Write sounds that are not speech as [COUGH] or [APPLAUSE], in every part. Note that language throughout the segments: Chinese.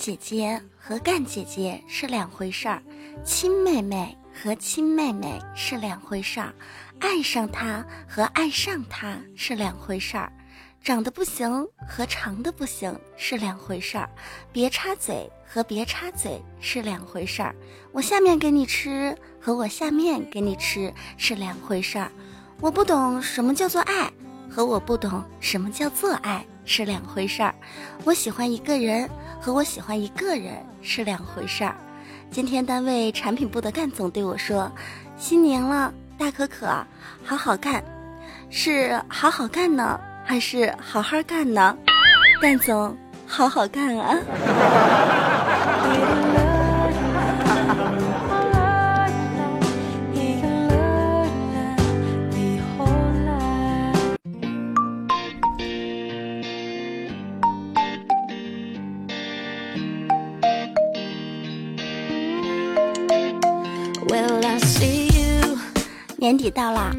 姐姐和干姐姐是两回事儿，亲妹妹和亲妹妹是两回事儿，爱上他和爱上他是两回事儿，长得不行和长得不行是两回事儿，别插嘴和别插嘴是两回事儿，我下面给你吃和我下面给你吃是两回事儿，我不懂什么叫做爱和我不懂什么叫做爱。是两回事儿，我喜欢一个人。和我喜欢一个人是两回事儿。今天单位产品部的干总对我说：“新年了，大可可，好好干，是好好干呢，还是好好干呢？”干总，好好干啊！[LAUGHS] 年底到了，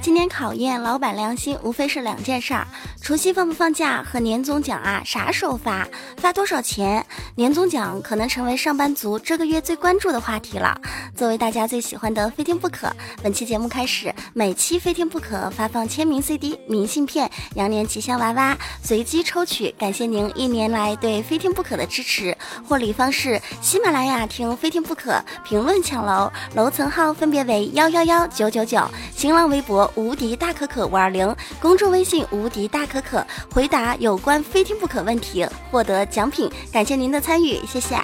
今年考验老板良心，无非是两件事儿。除夕放不放假和年终奖啊，啥时候发？发多少钱？年终奖可能成为上班族这个月最关注的话题了。作为大家最喜欢的非听不可，本期节目开始，每期非听不可发放签名 CD、明信片、羊年吉祥娃娃，随机抽取。感谢您一年来对非听不可的支持。获礼方式：喜马拉雅听非听不可，评论抢楼，楼层号分别为幺幺幺九九九，新浪微博无敌大可可五二零，公众微信无敌大。可可回答有关非听不可问题，获得奖品。感谢您的参与，谢谢。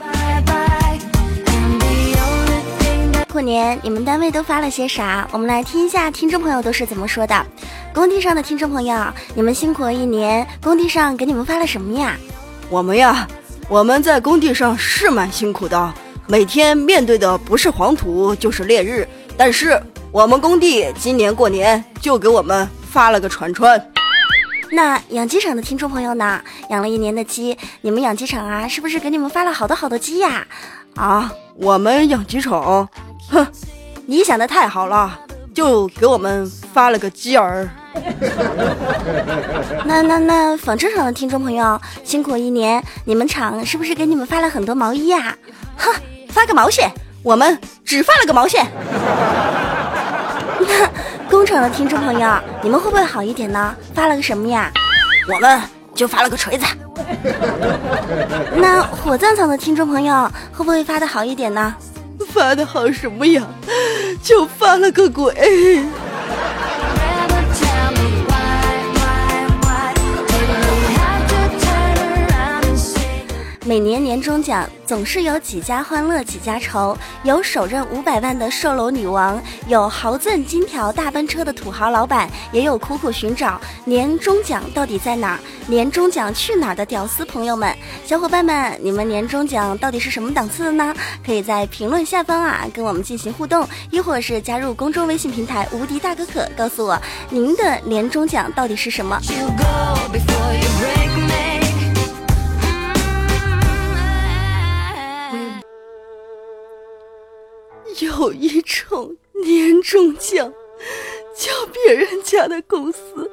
过年你们单位都发了些啥？我们来听一下听众朋友都是怎么说的。工地上的听众朋友，你们辛苦了一年，工地上给你们发了什么呀？我们呀，我们在工地上是蛮辛苦的，每天面对的不是黄土就是烈日，但是我们工地今年过年就给我们发了个串串。那养鸡场的听众朋友呢？养了一年的鸡，你们养鸡场啊，是不是给你们发了好多好多鸡呀？啊，啊我们养鸡场，哼，你想的太好了，就给我们发了个鸡儿。[LAUGHS] 那那那纺织厂的听众朋友，辛苦一年，你们厂是不是给你们发了很多毛衣呀？哼，发个毛线，我们只发了个毛线。[LAUGHS] 工厂的听众朋友，你们会不会好一点呢？发了个什么呀？我们就发了个锤子。那火葬场的听众朋友会不会发的好一点呢？发的好什么呀？就发了个鬼。每年年终奖总是有几家欢乐几家愁，有手刃五百万的售楼女王，有豪赠金条大奔车的土豪老板，也有苦苦寻找年终奖到底在哪儿，年终奖去哪儿的屌丝朋友们，小伙伴们，你们年终奖到底是什么档次的呢？可以在评论下方啊跟我们进行互动，亦或是加入公众微信平台无敌大可可，告诉我您的年终奖到底是什么。[LAUGHS] 有一种年终奖，叫别人家的公司。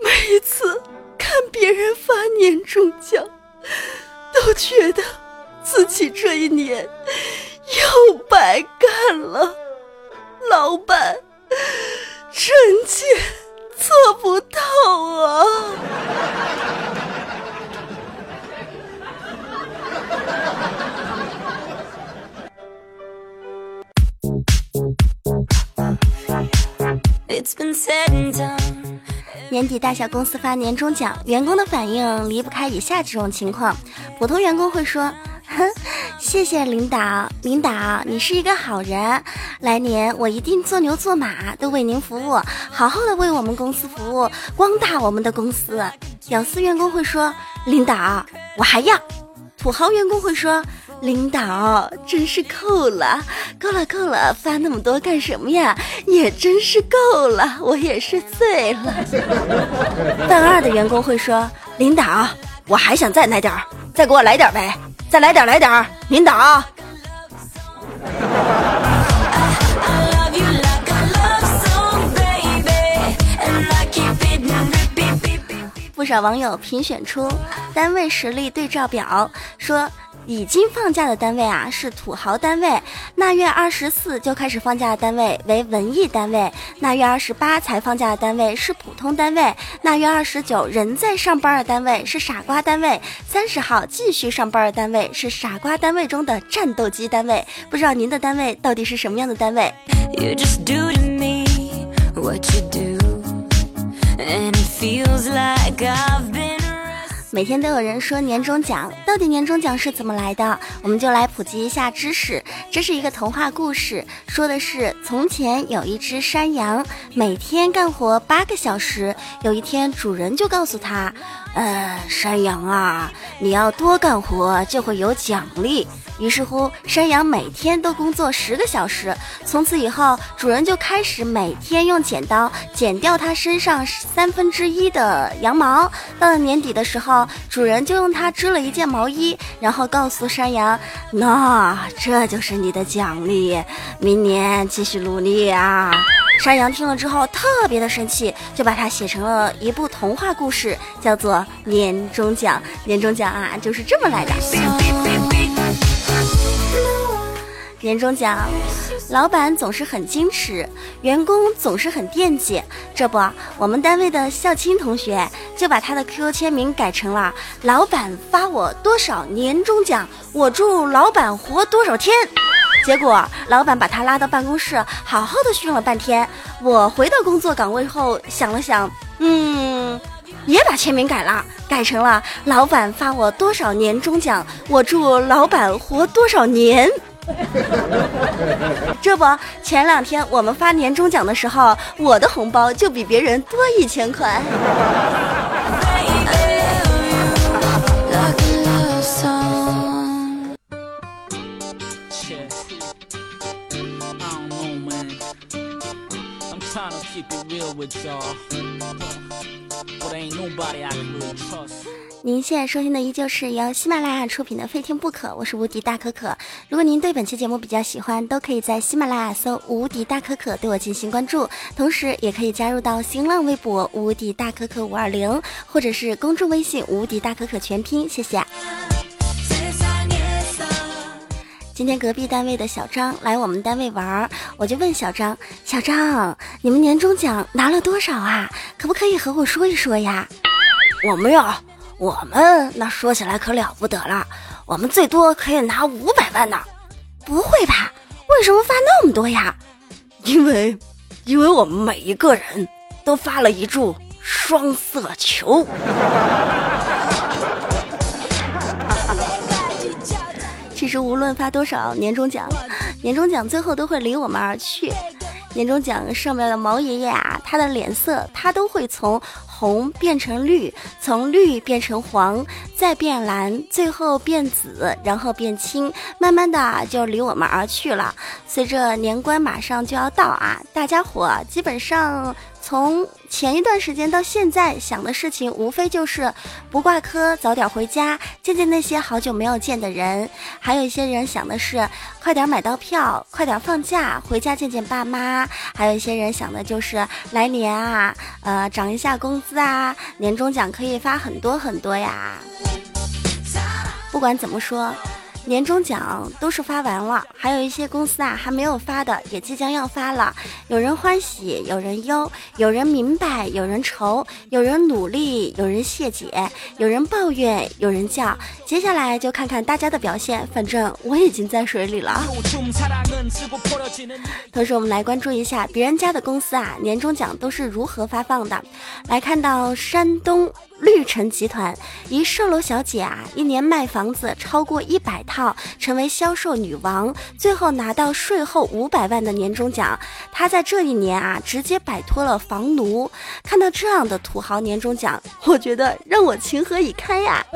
每一次看别人发年终奖，都觉得自己这一年又白干了。老板，臣妾做不到啊。[LAUGHS] 年底大小公司发年终奖，员工的反应离不开以下几种情况：普通员工会说：“哼，[LAUGHS] 谢谢领导，领导你是一个好人，来年我一定做牛做马都为您服务，好好的为我们公司服务，光大我们的公司。”屌丝员工会说：“领导我还要。”土豪员工会说：“领导真是够了，够了，够了，发那么多干什么呀？也真是够了，我也是醉了。[LAUGHS] 犯二的员工会说：“领导，我还想再来点儿，再给我来点呗，再来点，来点儿，领导。”不少网友评选出单位实力对照表，说已经放假的单位啊是土豪单位，腊月二十四就开始放假的单位为文艺单位，腊月二十八才放假的单位是普通单位，腊月二十九仍在上班的单位是傻瓜单位，三十号继续上班的单位是傻瓜单位中的战斗机单位。不知道您的单位到底是什么样的单位？每天都有人说年终奖，到底年终奖是怎么来的？我们就来普及一下知识。这是一个童话故事，说的是从前有一只山羊，每天干活八个小时。有一天，主人就告诉他：“呃，山羊啊，你要多干活，就会有奖励。”于是乎，山羊每天都工作十个小时。从此以后，主人就开始每天用剪刀剪掉它身上三分之一的羊毛。到了年底的时候，主人就用它织了一件毛衣，然后告诉山羊：“那这就是你的奖励，明年继续努力啊！”山羊听了之后特别的生气，就把它写成了一部童话故事，叫做《年终奖》。年终奖啊，就是这么来的。年终奖，老板总是很矜持，员工总是很惦记。这不，我们单位的校青同学就把他的 QQ 签名改成了“老板发我多少年终奖，我祝老板活多少天”。结果，老板把他拉到办公室，好好的训了半天。我回到工作岗位后，想了想，嗯，也把签名改了，改成了“老板发我多少年终奖，我祝老板活多少年”。这不，前两天我们发年终奖的时候，我的红包就比别人多一千块。您现在收听的依旧是由喜马拉雅出品的《非听不可》，我是无敌大可可。如果您对本期节目比较喜欢，都可以在喜马拉雅搜“无敌大可可”对我进行关注，同时也可以加入到新浪微博“无敌大可可五二零”或者是公众微信“无敌大可可全拼”。谢谢。今天隔壁单位的小张来我们单位玩，我就问小张：“小张，你们年终奖拿了多少啊？可不可以和我说一说呀？”我们呀。我们那说起来可了不得了，我们最多可以拿五百万呢。不会吧？为什么发那么多呀？因为，因为我们每一个人都发了一注双色球。实无论发多少年终奖，年终奖最后都会离我们而去。年终奖上面的毛爷爷啊，他的脸色他都会从红变成绿，从绿变成黄，再变蓝，最后变紫，然后变青，慢慢的就离我们而去了。随着年关马上就要到啊，大家伙基本上。从前一段时间到现在，想的事情无非就是不挂科，早点回家，见见那些好久没有见的人。还有一些人想的是快点买到票，快点放假回家见见爸妈。还有一些人想的就是来年啊，呃，涨一下工资啊，年终奖可以发很多很多呀。不管怎么说。年终奖都是发完了，还有一些公司啊还没有发的，也即将要发了。有人欢喜，有人忧，有人明白，有人愁，有人努力，有人谢解，有人抱怨，有人叫。接下来就看看大家的表现，反正我已经在水里了。[LAUGHS] 同时，我们来关注一下别人家的公司啊，年终奖都是如何发放的。来看到山东绿城集团一售楼小姐啊，一年卖房子超过一百套，成为销售女王，最后拿到税后五百万的年终奖。她在这一年啊，直接摆脱了房奴。看到这样的土豪年终奖，我觉得让我情何以堪呀！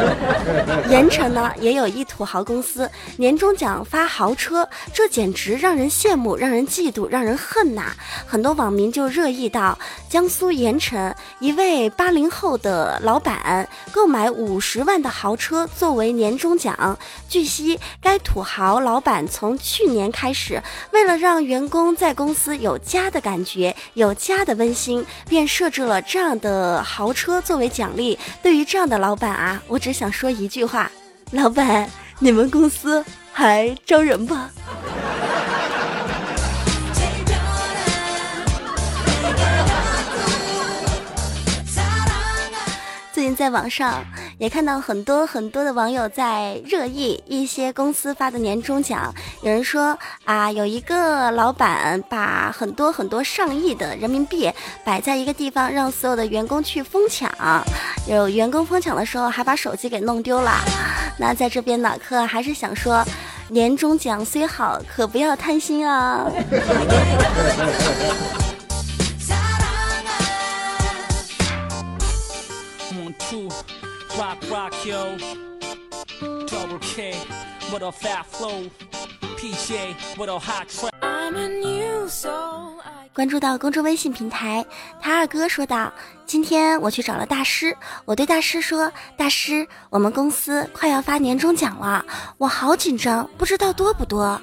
[LAUGHS] 盐城呢，也有一土豪公司，年终奖发豪车，这简直让人羡慕，让人嫉妒，让人恨呐！很多网民就热议到，江苏盐城一位八零后。后的老板购买五十万的豪车作为年终奖。据悉，该土豪老板从去年开始，为了让员工在公司有家的感觉、有家的温馨，便设置了这样的豪车作为奖励。对于这样的老板啊，我只想说一句话：老板，你们公司还招人最近？在网上也看到很多很多的网友在热议一些公司发的年终奖。有人说啊，有一个老板把很多很多上亿的人民币摆在一个地方，让所有的员工去疯抢。有员工疯抢的时候还把手机给弄丢了。那在这边呢，可还是想说，年终奖虽好，可不要贪心啊。[LAUGHS] crew. Rock, rock, yo. Double K, with a fat flow. PJ, with a hot track. 关注到公众微信平台，他二哥说道。今天我去找了大师，我对大师说：“大师，我们公司快要发年终奖了，我好紧张，不知道多不多。”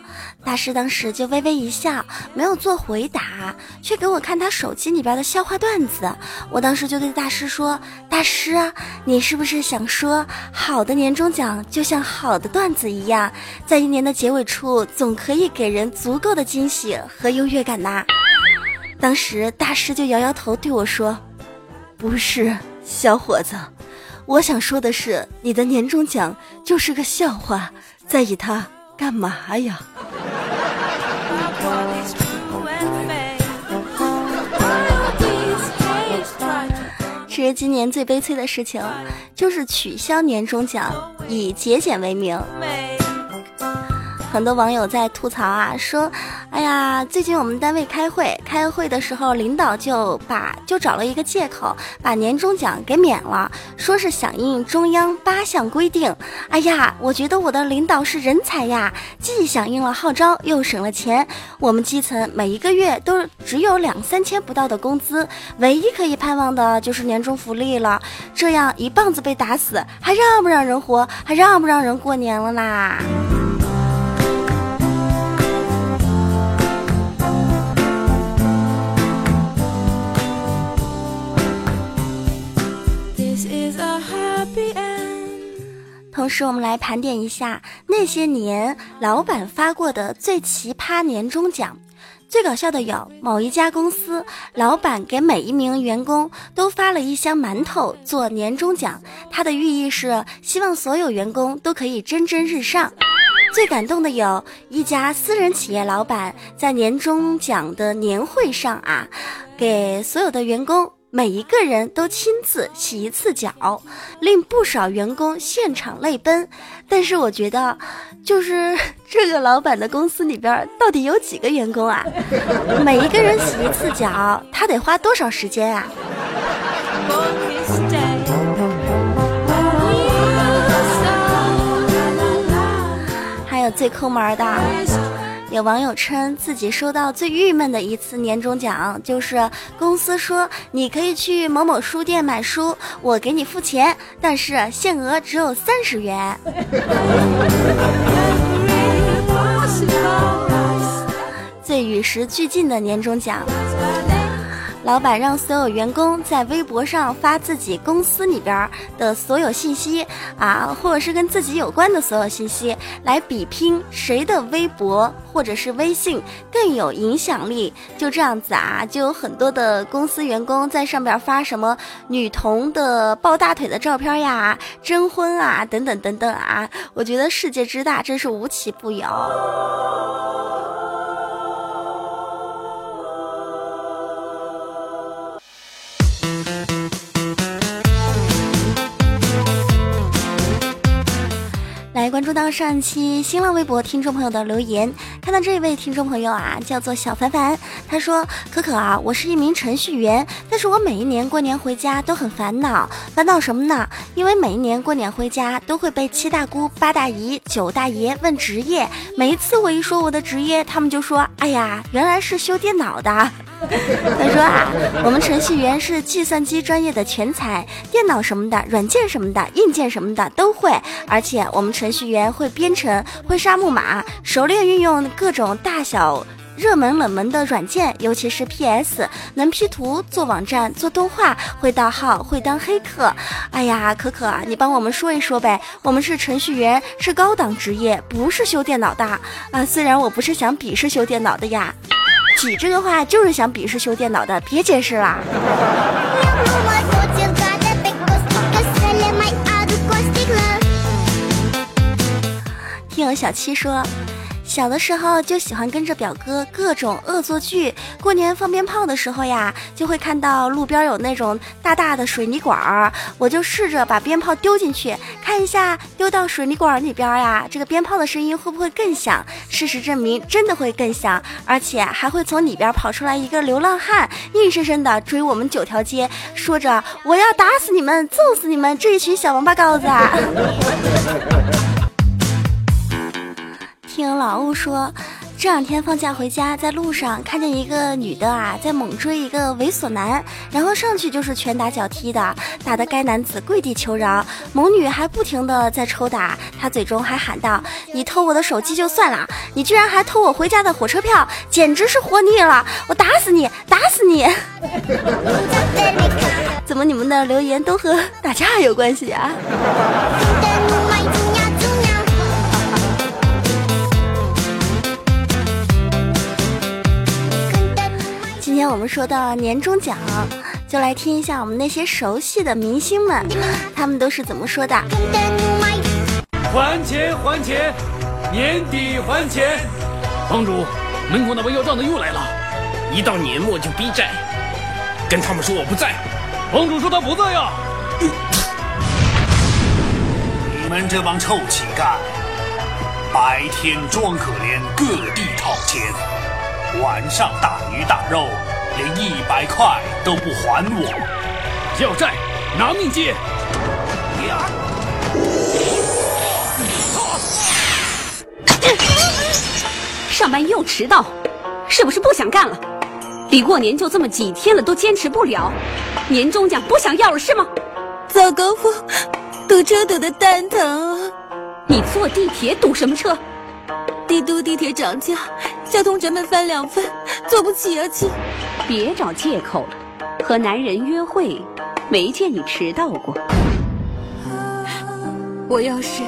大师当时就微微一笑，没有做回答，却给我看他手机里边的笑话段子。我当时就对大师说：“大师，你是不是想说，好的年终奖就像好的段子一样，在一年的结尾处，总可以给人足够的惊喜和优越感呐？”当时大师就摇摇头对我说。不是，小伙子，我想说的是，你的年终奖就是个笑话，在意它干嘛呀？其实今年最悲催的事情，就是取消年终奖，以节俭为名。很多网友在吐槽啊，说，哎呀，最近我们单位开会，开会的时候，领导就把就找了一个借口，把年终奖给免了，说是响应中央八项规定。哎呀，我觉得我的领导是人才呀，既响应了号召，又省了钱。我们基层每一个月都只有两三千不到的工资，唯一可以盼望的就是年终福利了。这样一棒子被打死，还让不让人活？还让不让人过年了啦？同时，我们来盘点一下那些年老板发过的最奇葩年终奖。最搞笑的有某一家公司，老板给每一名员工都发了一箱馒头做年终奖，它的寓意是希望所有员工都可以蒸蒸日上。最感动的有一家私人企业老板在年终奖的年会上啊，给所有的员工。每一个人都亲自洗一次脚，令不少员工现场泪奔。但是我觉得，就是 [LAUGHS] 这个老板的公司里边到底有几个员工啊？[LAUGHS] 每一个人洗一次脚，他得花多少时间啊？还有最抠门的。有网友称自己收到最郁闷的一次年终奖，就是公司说你可以去某某书店买书，我给你付钱，但是限额只有三十元。[LAUGHS] 最与时俱进的年终奖。老板让所有员工在微博上发自己公司里边的所有信息啊，或者是跟自己有关的所有信息，来比拼谁的微博或者是微信更有影响力。就这样子啊，就有很多的公司员工在上边发什么女童的抱大腿的照片呀、征婚啊等等等等啊。我觉得世界之大，真是无奇不有。关注到上期新浪微博听众朋友的留言，看到这位听众朋友啊，叫做小凡凡，他说：“可可啊，我是一名程序员，但是我每一年过年回家都很烦恼，烦恼什么呢？因为每一年过年回家都会被七大姑八大姨九大爷问职业，每一次我一说我的职业，他们就说：哎呀，原来是修电脑的。” [LAUGHS] 他说啊，我们程序员是计算机专业的全才，电脑什么的、软件什么的、硬件什么的都会，而且我们程序员会编程、会杀木马，熟练运用各种大小、热门、冷门的软件，尤其是 PS，能 P 图、做网站、做动画，会盗号、会当黑客。哎呀，可可，你帮我们说一说呗，我们是程序员，是高档职业，不是修电脑的啊。虽然我不是想鄙视修电脑的呀。你这个话就是想鄙视修电脑的，别解释了。听我小七说。小的时候就喜欢跟着表哥各种恶作剧。过年放鞭炮的时候呀，就会看到路边有那种大大的水泥管儿，我就试着把鞭炮丢进去，看一下丢到水泥管儿里边呀，这个鞭炮的声音会不会更响？事实证明，真的会更响，而且还会从里边跑出来一个流浪汉，硬生生的追我们九条街，说着我要打死你们，揍死你们这一群小王八羔子。[LAUGHS] 听老欧说，这两天放假回家，在路上看见一个女的啊，在猛追一个猥琐男，然后上去就是拳打脚踢的，打得该男子跪地求饶，猛女还不停的在抽打，他嘴中还喊道：“你偷我的手机就算了，你居然还偷我回家的火车票，简直是活腻了！我打死你，打死你！” [LAUGHS] 怎么你们的留言都和打架有关系啊？说到年终奖，就来听一下我们那些熟悉的明星们，他们都是怎么说的。还钱还钱，年底还钱。帮主，门口那位要账的又来了，一到年末就逼债，跟他们说我不在。帮主说他不在呀。你们这帮臭乞丐，白天装可怜，各地讨钱。晚上大鱼大肉，连一百块都不还我，要债拿命接！上班又迟到，是不是不想干了？离过年就这么几天了，都坚持不了，年终奖不想要了是吗？早高峰堵车堵得蛋疼，你坐地铁堵什么车？帝都地铁涨价，交通成本翻两番，坐不起啊亲！别找借口了，和男人约会，没见你迟到过。我要是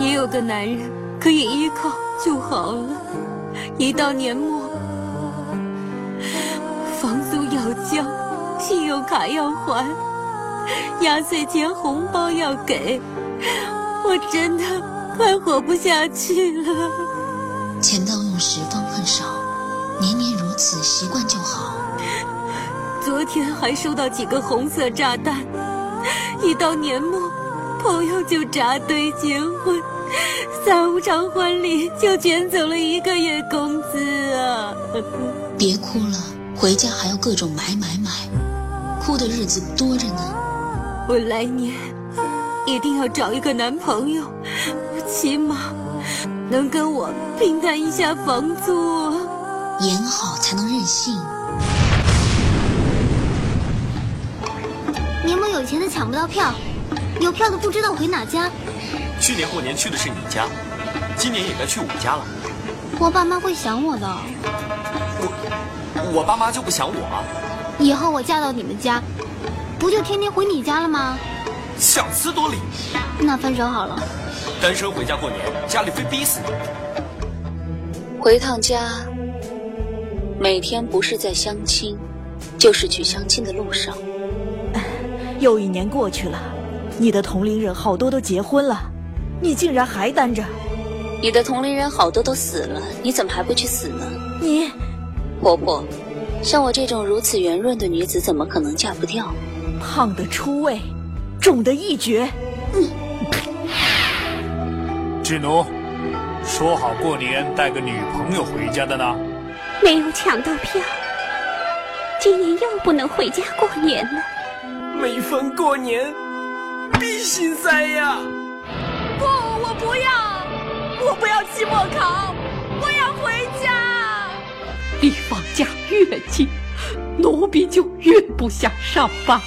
也有个男人可以依靠就好了。一到年末，房租要交，信用卡要还，压岁钱红包要给，我真的快活不下去了。钱到用时方恨少，年年如此，习惯就好。昨天还收到几个红色炸弹，一到年末，朋友就扎堆结婚，三五场婚礼就卷走了一个月工资啊！别哭了，回家还要各种买买买，哭的日子多着呢。我来年一定要找一个男朋友，起码。能跟我平摊一下房租，演好才能任性。年末有钱的抢不到票，有票的不知道回哪家。去年过年去的是你家，今年也该去我家了。我爸妈会想我的。我我爸妈就不想我？以后我嫁到你们家，不就天天回你家了吗？想思夺理。那分手好了。单身回家过年，家里非逼死你。回趟家，每天不是在相亲，就是去相亲的路上。又一年过去了，你的同龄人好多都结婚了，你竟然还单着。你的同龄人好多都死了，你怎么还不去死呢？你，婆婆，像我这种如此圆润的女子，怎么可能嫁不掉？胖的出位，肿的一绝。嗯。志奴，说好过年带个女朋友回家的呢？没有抢到票，今年又不能回家过年了。每逢过年，必心塞呀！不，我不要，我不要期末考，我要回家。离放假越近，奴婢就越不想上班。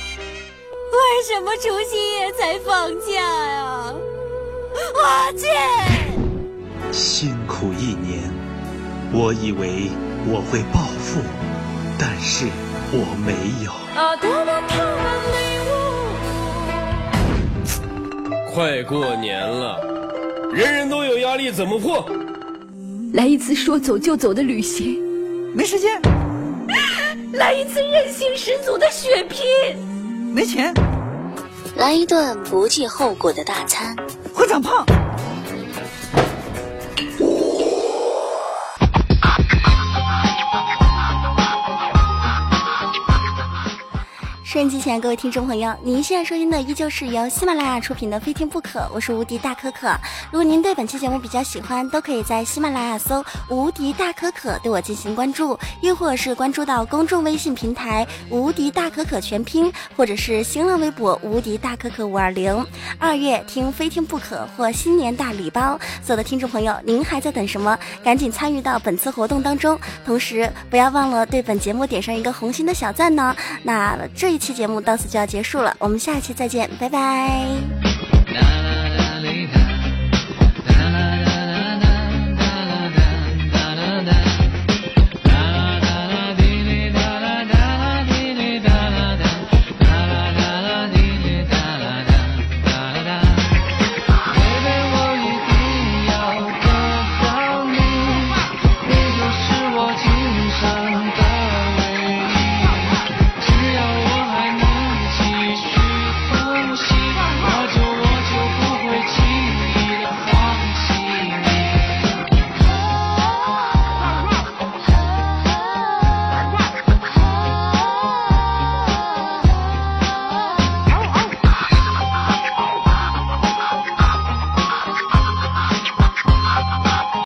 为什么除夕夜才放假呀？阿健，辛苦一年，我以为我会暴富，但是我没有。快过年了，人人都有压力，怎么破？来一次说走就走的旅行，没时间；[LAUGHS] 来一次韧性十足的血拼，没钱；来一顿不计后果的大餐，会长胖。收音机前，各位听众朋友，您现在收听的依旧是由喜马拉雅出品的《非听不可》，我是无敌大可可。如果您对本期节目比较喜欢，都可以在喜马拉雅搜“无敌大可可”对我进行关注，又或是关注到公众微信平台“无敌大可可全拼”，或者是新浪微博“无敌大可可五二零”。二月听《非听不可》或新年大礼包，所有的听众朋友，您还在等什么？赶紧参与到本次活动当中，同时不要忘了对本节目点上一个红心的小赞呢。那这一期。期节目到此就要结束了，我们下期再见，拜拜。